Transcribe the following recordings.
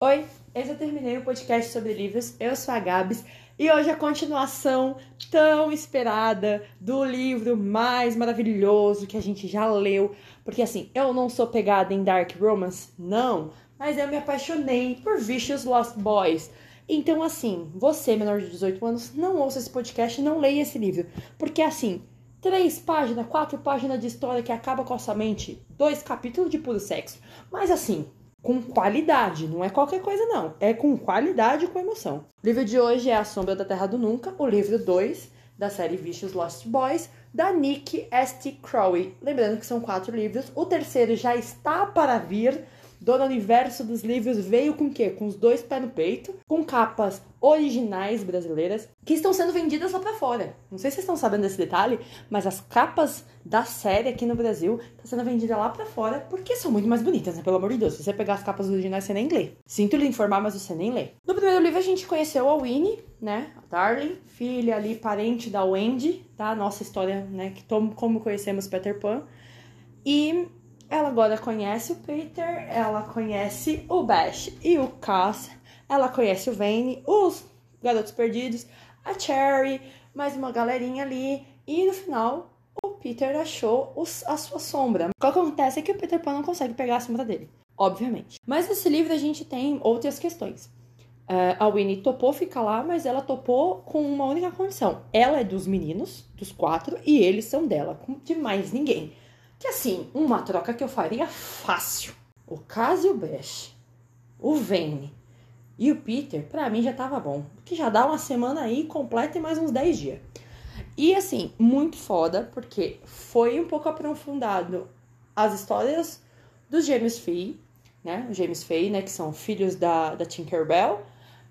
Oi, eu terminei o podcast sobre livros. Eu sou a Gabs e hoje a continuação tão esperada do livro mais maravilhoso que a gente já leu. Porque assim, eu não sou pegada em Dark Romance, não, mas eu me apaixonei por Vicious Lost Boys. Então, assim, você, menor de 18 anos, não ouça esse podcast e não leia esse livro. Porque, assim, três páginas, quatro páginas de história que acaba com a sua mente, dois capítulos de puro sexo. Mas, assim, com qualidade, não é qualquer coisa não, é com qualidade e com emoção. O livro de hoje é A Sombra da Terra do Nunca, o livro 2 da série Vicious Lost Boys, da Nick S.T. Crowley. Lembrando que são quatro livros, o terceiro já está para vir, Dona Universo dos livros veio com o quê? Com os dois pés no peito, com capas originais brasileiras que estão sendo vendidas lá para fora. Não sei se vocês estão sabendo desse detalhe, mas as capas da série aqui no Brasil estão sendo vendidas lá para fora porque são muito mais bonitas, né? Pelo amor de Deus. Se você pegar as capas originais, você nem lê. Sinto lhe informar, mas você nem lê. No primeiro livro a gente conheceu a Winnie, né? A Darling, filha ali, parente da Wendy, tá? Nossa história, né? Que como conhecemos Peter Pan. E ela agora conhece o Peter, ela conhece o Bash e o Cass, ela conhece o Vane, os Garotos Perdidos, a Cherry, mais uma galerinha ali. E no final, o Peter achou os, a sua sombra. O que acontece é que o Peter Pan não consegue pegar a sombra dele, obviamente. Mas nesse livro a gente tem outras questões. Uh, a Winnie topou ficar lá, mas ela topou com uma única condição. Ela é dos meninos, dos quatro, e eles são dela, de mais ninguém. Que assim, uma troca que eu faria fácil. O Caso e o Bash, o Vane e o Peter, para mim já tava bom. Que já dá uma semana aí completa e mais uns 10 dias. E assim, muito foda, porque foi um pouco aprofundado as histórias dos gêmeos Fee, né? Os gêmeos Fee, né? Que são filhos da, da Tinkerbell,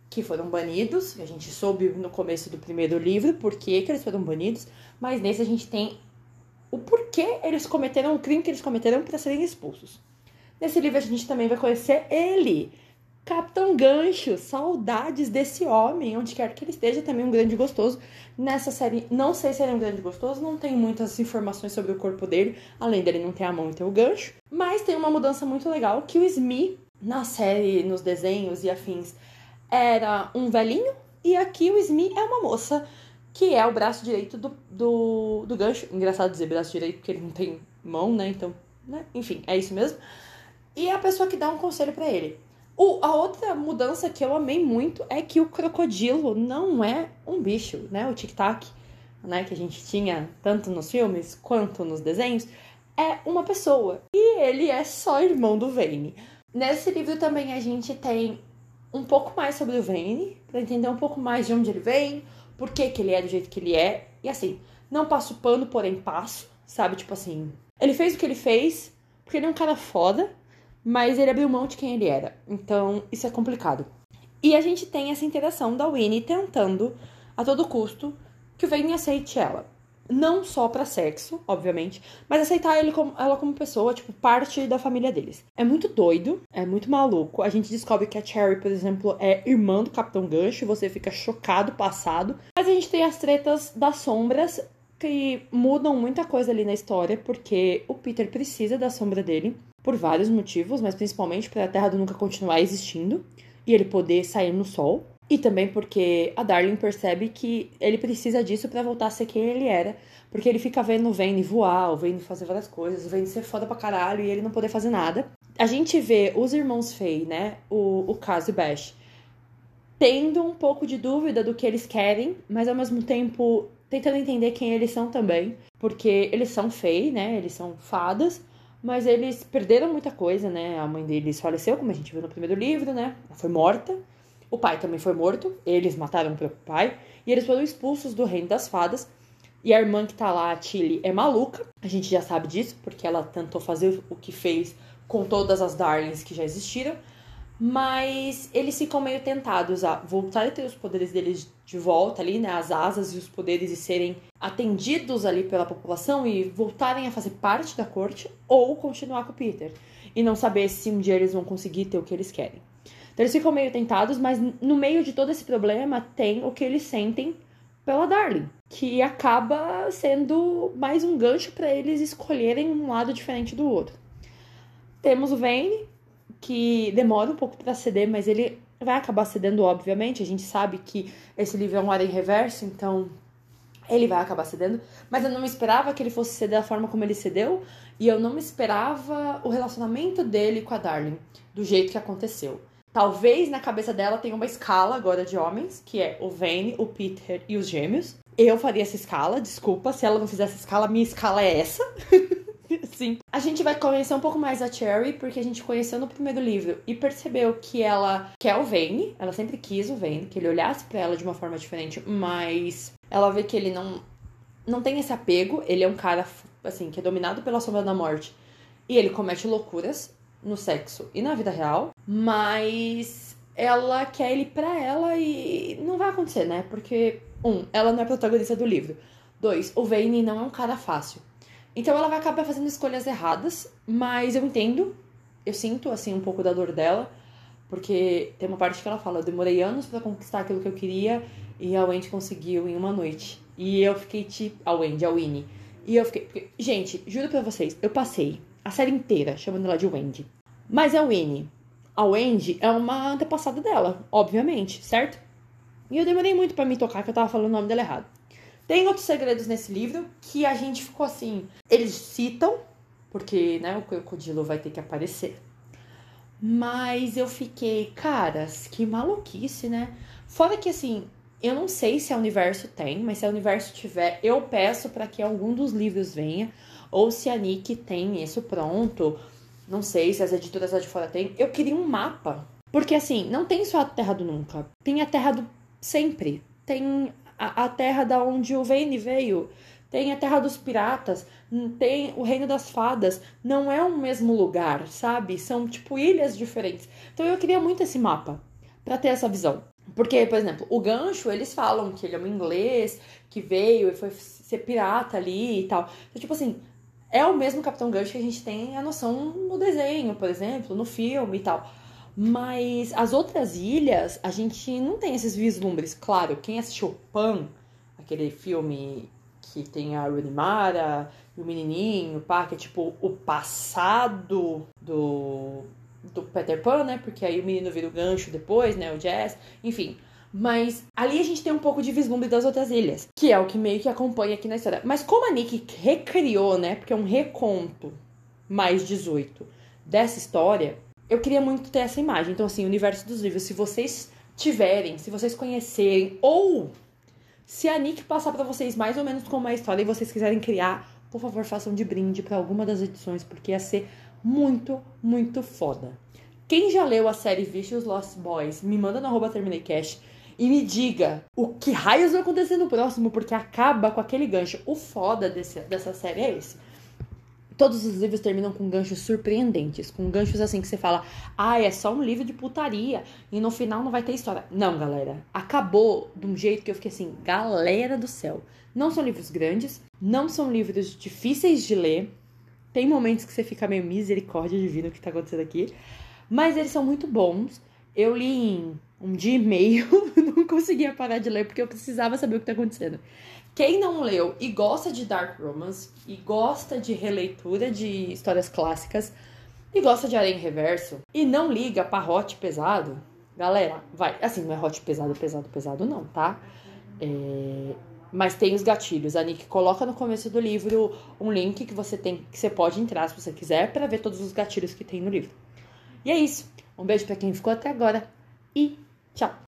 que foram banidos. A gente soube no começo do primeiro livro por que, que eles foram banidos. Mas nesse a gente tem o porquê eles cometeram o crime que eles cometeram para serem expulsos. Nesse livro a gente também vai conhecer ele, Capitão Gancho, saudades desse homem, onde quer que ele esteja, também um grande gostoso. Nessa série, não sei se ele é um grande gostoso, não tem muitas informações sobre o corpo dele, além dele não ter a mão e ter o gancho. Mas tem uma mudança muito legal, que o Smee, na série, nos desenhos e afins, era um velhinho, e aqui o Smee é uma moça que é o braço direito do, do, do gancho. Engraçado dizer braço direito, porque ele não tem mão, né? Então, né? Enfim, é isso mesmo. E é a pessoa que dá um conselho para ele. O, a outra mudança que eu amei muito é que o crocodilo não é um bicho, né? O tic-tac, né? Que a gente tinha tanto nos filmes quanto nos desenhos, é uma pessoa. E ele é só irmão do Vane. Nesse livro também a gente tem um pouco mais sobre o Vane, para entender um pouco mais de onde ele vem, por que, que ele é do jeito que ele é. E assim, não passo pano, porém passo, sabe? Tipo assim, ele fez o que ele fez porque ele é um cara foda, mas ele abriu mão de quem ele era. Então, isso é complicado. E a gente tem essa interação da Winnie tentando, a todo custo, que o Vane aceite ela não só para sexo, obviamente, mas aceitar ele como, ela como pessoa, tipo, parte da família deles. É muito doido, é muito maluco. A gente descobre que a Cherry, por exemplo, é irmã do Capitão Gancho você fica chocado, passado. Mas a gente tem as tretas das sombras que mudam muita coisa ali na história, porque o Peter precisa da sombra dele por vários motivos, mas principalmente para a Terra do Nunca continuar existindo e ele poder sair no sol. E também porque a Darling percebe que ele precisa disso para voltar a ser quem ele era. Porque ele fica vendo o Vane voar, o fazer várias coisas, o ser foda pra caralho e ele não poder fazer nada. A gente vê os irmãos Fei, né? O, o Kaz e Bash, tendo um pouco de dúvida do que eles querem, mas ao mesmo tempo tentando entender quem eles são também. Porque eles são Fei, né? Eles são fadas, mas eles perderam muita coisa, né? A mãe deles faleceu, como a gente viu no primeiro livro, né? Ela foi morta. O pai também foi morto, eles mataram o próprio pai, e eles foram expulsos do reino das fadas. E a irmã que tá lá, a Tilly, é maluca, a gente já sabe disso, porque ela tentou fazer o que fez com todas as Darlings que já existiram. Mas eles ficam meio tentados a voltar a ter os poderes deles de volta ali, né? As asas e os poderes e serem atendidos ali pela população e voltarem a fazer parte da corte ou continuar com o Peter. E não saber se um dia eles vão conseguir ter o que eles querem. Então eles ficam meio tentados, mas no meio de todo esse problema tem o que eles sentem pela Darling, que acaba sendo mais um gancho para eles escolherem um lado diferente do outro. Temos o Vane, que demora um pouco para ceder, mas ele vai acabar cedendo, obviamente. A gente sabe que esse livro é um ar em reverso, então ele vai acabar cedendo. Mas eu não esperava que ele fosse ceder da forma como ele cedeu, e eu não esperava o relacionamento dele com a Darling, do jeito que aconteceu. Talvez na cabeça dela tenha uma escala agora de homens, que é o Vane, o Peter e os gêmeos. Eu faria essa escala, desculpa, se ela não fizesse essa escala, minha escala é essa. A gente vai conhecer um pouco mais a Cherry, porque a gente conheceu no primeiro livro e percebeu que ela quer o Vane, ela sempre quis o Vane, que ele olhasse para ela de uma forma diferente, mas ela vê que ele não não tem esse apego, ele é um cara assim que é dominado pela sombra da morte e ele comete loucuras no sexo e na vida real, mas ela quer ele pra ela e não vai acontecer, né? Porque um, ela não é protagonista do livro. Dois, o Vane não é um cara fácil. Então ela vai acabar fazendo escolhas erradas, mas eu entendo, eu sinto assim um pouco da dor dela, porque tem uma parte que ela fala: eu demorei anos para conquistar aquilo que eu queria e a Wendy conseguiu em uma noite. E eu fiquei tipo. A Wendy, a Winnie. E eu fiquei. Gente, juro pra vocês, eu passei a série inteira chamando ela de Wendy. Mas é a Winnie. A Wendy é uma antepassada dela, obviamente, certo? E eu demorei muito para me tocar que eu tava falando o nome dela errado. Tem outros segredos nesse livro que a gente ficou assim. Eles citam, porque né, o crocodilo vai ter que aparecer. Mas eu fiquei, caras, que maluquice, né? Fora que assim, eu não sei se o universo tem, mas se o universo tiver, eu peço para que algum dos livros venha. Ou se a Nick tem isso pronto. Não sei se as editoras lá de fora têm. Eu queria um mapa. Porque assim, não tem só a Terra do Nunca. Tem a Terra do Sempre. Tem a, terra da onde o Vane veio, tem a terra dos piratas, tem o reino das fadas. Não é o mesmo lugar, sabe? São tipo ilhas diferentes. Então eu queria muito esse mapa para ter essa visão. Porque, por exemplo, o gancho, eles falam que ele é um inglês que veio e foi ser pirata ali e tal. Então, tipo assim, é o mesmo Capitão Gancho que a gente tem a noção no desenho, por exemplo, no filme e tal. Mas as outras ilhas, a gente não tem esses vislumbres. Claro, quem assistiu Pan, aquele filme que tem a Runimara e o menininho, pá, que é tipo o passado do, do Peter Pan, né? Porque aí o menino vira o gancho depois, né? O Jazz, enfim. Mas ali a gente tem um pouco de vislumbre das outras ilhas, que é o que meio que acompanha aqui na história. Mas como a Nick recriou, né? Porque é um reconto mais 18 dessa história, eu queria muito ter essa imagem. Então, assim, o universo dos livros, se vocês tiverem, se vocês conhecerem, ou se a Nick passar para vocês mais ou menos como é a história e vocês quiserem criar, por favor, façam de brinde para alguma das edições, porque ia ser muito, muito foda. Quem já leu a série Vicious Lost Boys, me manda no arroba TermineiCast e me diga o que raios vai acontecer no próximo, porque acaba com aquele gancho. O foda desse, dessa série é esse. Todos os livros terminam com ganchos surpreendentes, com ganchos assim que você fala, ah, é só um livro de putaria e no final não vai ter história. Não, galera, acabou de um jeito que eu fiquei assim, galera do céu. Não são livros grandes, não são livros difíceis de ler. Tem momentos que você fica meio misericórdia divina o que tá acontecendo aqui, mas eles são muito bons. Eu li em um dia e meio, conseguia parar de ler porque eu precisava saber o que tá acontecendo. Quem não leu e gosta de dark romance e gosta de releitura de histórias clássicas e gosta de em reverso e não liga pra hot pesado, galera, vai. Assim, não é hot pesado, pesado, pesado, não, tá? É... Mas tem os gatilhos. A Nick coloca no começo do livro um link que você tem, que você pode entrar se você quiser para ver todos os gatilhos que tem no livro. E é isso. Um beijo para quem ficou até agora e tchau.